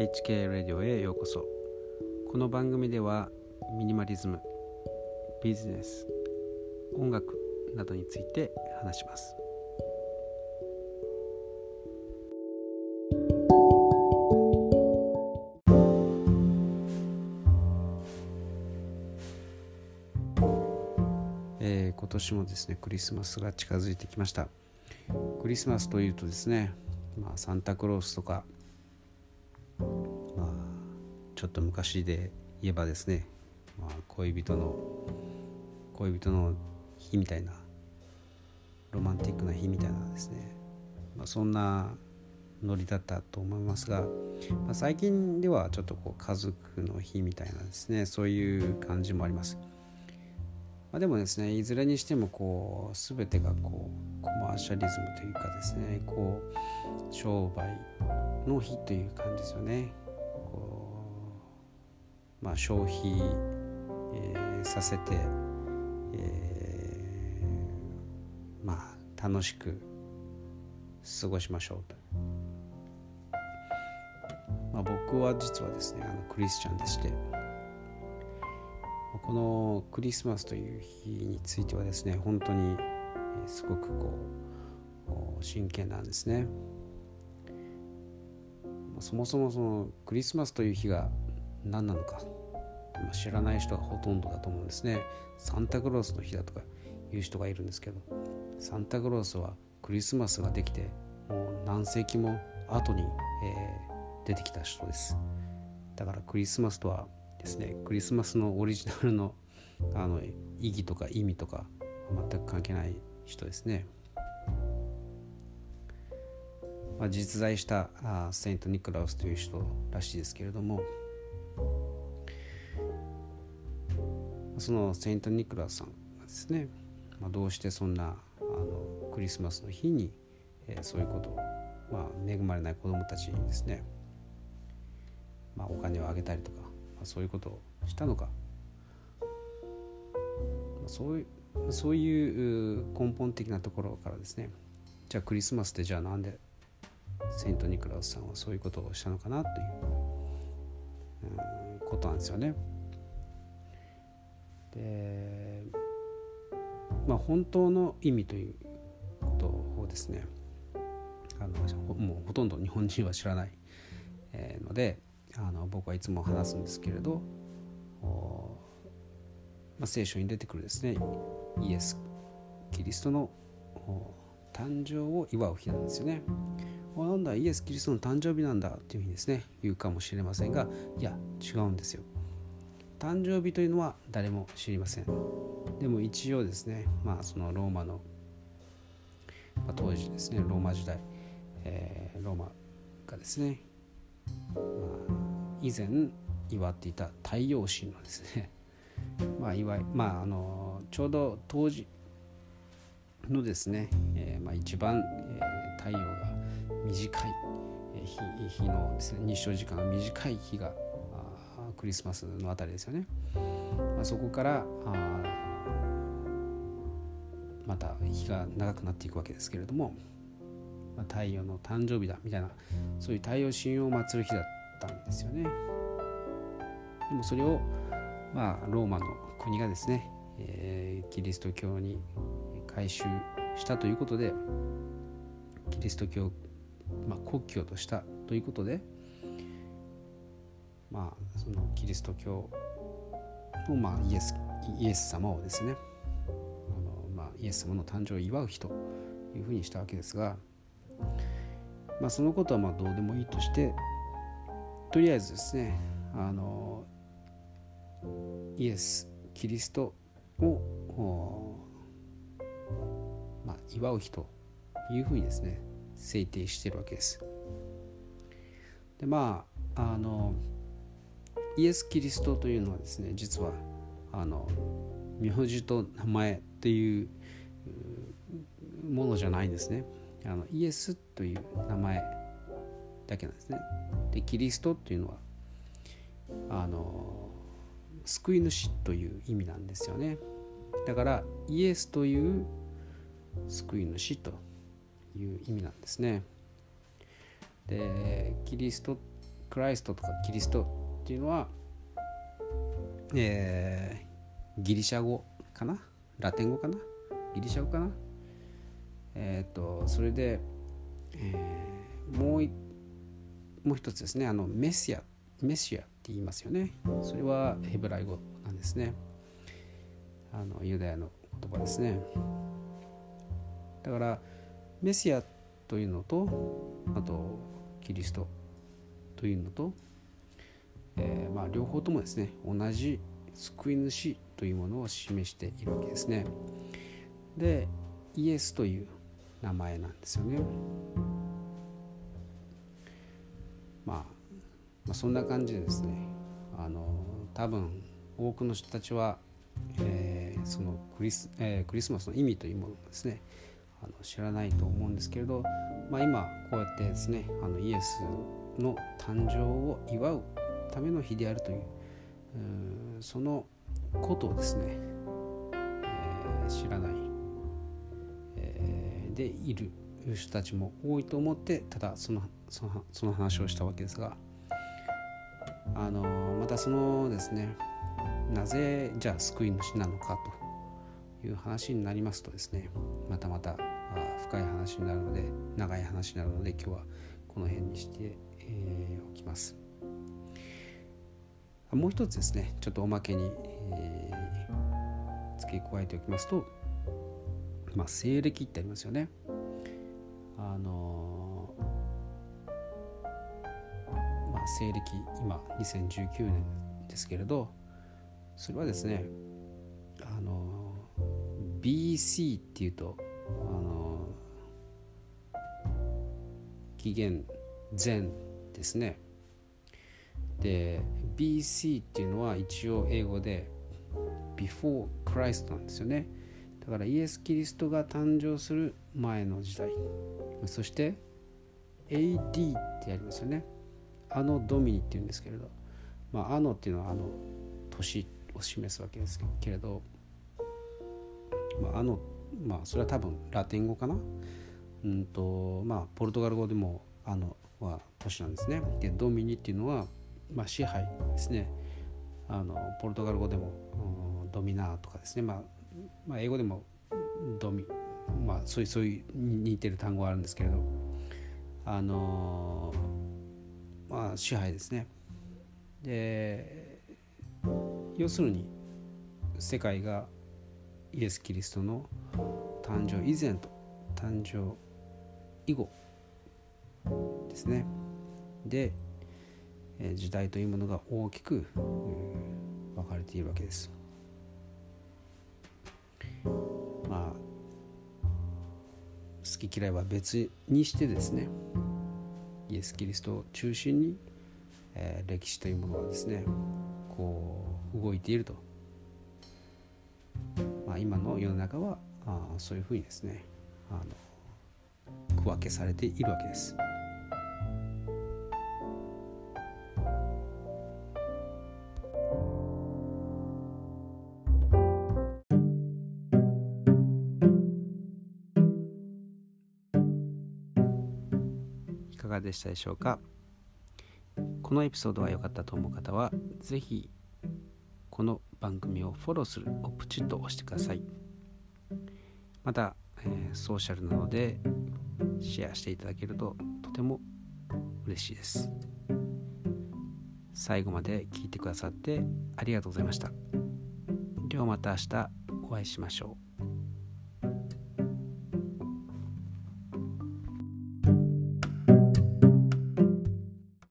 HK ラディオへようこそ。この番組ではミニマリズムビジネス音楽などについて話します。えー今年もですねクリスマスが近づいてきました。クリスマスというとですね、まあ、サンタクロースとか、ちょっと昔で言えばですね、まあ、恋人の恋人の日みたいなロマンティックな日みたいなですね、まあ、そんなノリだったと思いますが、まあ、最近ではちょっとこう家族の日みたいなですねそういう感じもあります。まあ、でもですねいずれにしてもこう全てがこうコマーシャリズムというかですねこう商売の日という感じですよね。まあ、消費、えーさせて、えーまあ楽しく過ごしましょうと。まあ、僕は実はですねあのクリスチャンでしてこのクリスマスという日についてはですね本当にすごくこう真剣なんですね。そもそもそのクリスマスという日が何なのか、まあ知らない人がほとんどだと思うんですね。サンタクロースの日だとかいう人がいるんですけどサンタクロースはクリスマスができてもう何世紀も後に、えー出てきた人です。だからクリスマスとはですねクリスマスのオリジナルのあの意義とか意味とか全く関係ない人ですね。まあ、実在したあセント・ニクラウスという人らしいですけれどもそのセント・ニクラウスさんがですね、まあ、どうしてそんなあのクリスマスの日に、えーそういうことを、まあ、恵まれない子どもたちにですね、まあ、お金をあげたりとか、まあ、そういうことをしたのか、まあ、そういうそういう根本的なところからですねじゃあクリスマスってじゃあなんでセント・ニクラウスさんはそういうことをしたのかなという、ことなんですよね。でまあ本当の意味ということをですねあのもうほとんど日本人は知らない、のであの僕はいつも話すんですけれどまあ、聖書に出てくるですねイエス・キリストの誕生を祝う日なんですよね。なんだイエス・キリストの誕生日なんだっていうふうにですね言うかもしれませんがいや違うんですよ。誕生日というのは誰も知りません。でも一応ですねまあそのローマの、まあ、当時ですねローマ時代、えーローマがですね、まあ、以前祝っていた太陽神のですね まあいまああのちょうど当時のですね、えーまあ、一番、えー太陽が短い日日のですね日照時間が短い日がクリスマスのあたりですよね。まあ、そこからあまた日が長くなっていくわけですけれども、まあ、太陽の誕生日だみたいなそういう太陽神を祀る日だったんですよね。でもそれをまあローマの国がですね、えーキリスト教に改宗したということでキリスト教、まあ、国教としたということでまあそのキリスト教の、まあ、イエスイエス様をですねあの、まあ、イエス様の誕生を祝う日というふうにしたわけですが、まあ、そのことはまあどうでもいいとしてとりあえずですねあのイエスキリストを、まあ、祝う日というふうにですね制定しているわけです。でまああのイエス・キリストというのはですね実はあの名字と名前っていうものじゃないんですね。あのイエスという名前だけなんですね。でキリストっていうのはあの救い主という意味なんですよね。だからイエスという救い主という意味なんですね。でキリストクライストとかキリストっていうのは、えー、ギリシャ語かな？ラテン語かな？ギリシャ語かな？えっ、ー、とそれで、えー、もうもう一つですね。あのメシアメシアって言いますよね。それはヘブライ語なんですね。あのユダヤの言葉ですね。だからメシアというのとあとキリストというのと、えー、まあ両方ともですね同じ救い主というものを示しているわけですね。でイエスという名前なんですよね。まあ、まあ、そんな感じでですねあの多分多くの人たちは、えー、そのクリス,、えー、クリスマスの意味というものをですねあの知らないと思うんですけれど、まあ、今こうやってですねあのイエスの誕生を祝うための日であるというそのことをですね、えー、知らない、えー、でいる人たちも多いと思ってただそのそのその話をしたわけですがあのまたそのですねなぜじゃあ救い主なのかという話になりますとですねまたまた深い話になるので長い話になるので今日はこの辺にして、えー、おきます。もう一つですねちょっとおまけに、えー、付け加えておきますと、まあ、西暦ってありますよね。あのまあ、西暦今2019年ですけれどそれはですねあの BC っていうとあの紀元前ですねで BC っていうのは一応英語で Before Christ なんですよね。だからイエス・キリストが誕生する前の時代。そして AD ってやりますよね。あのドミニっていうんですけれど。まああのっていうのはあの年を示すわけですけれど、まあ、あのまあそれは多分ラテン語かな。うんとまあポルトガル語でもあのは年なんですね。でドミニっていうのは、まあ、支配ですね。あのポルトガル語でも、うん、ドミナーとかですね、まあ、まあ英語でもドミまあそういうそういう似てる単語があるんですけれど。あのまあ支配ですね。で要するに世界がイエス・キリストの誕生以前と誕生以後ですね。で時代というものが大きく分かれているわけですまあ好き嫌いは別にしてですねイエス・キリストを中心に、えー、歴史というものはですねこう動いていると、まあ、今の世の中はあそういうふうにですねあの区分けされているわけです。かがでしたでしょうか？このエピソードが良かったと思う方は是非この番組をフォローするをプチッと押してください。また、えー、ソーシャルなのでシェアしていただけるととても嬉しいです。最後まで聞いてくださってありがとうございました。ではまた明日お会いしましょう。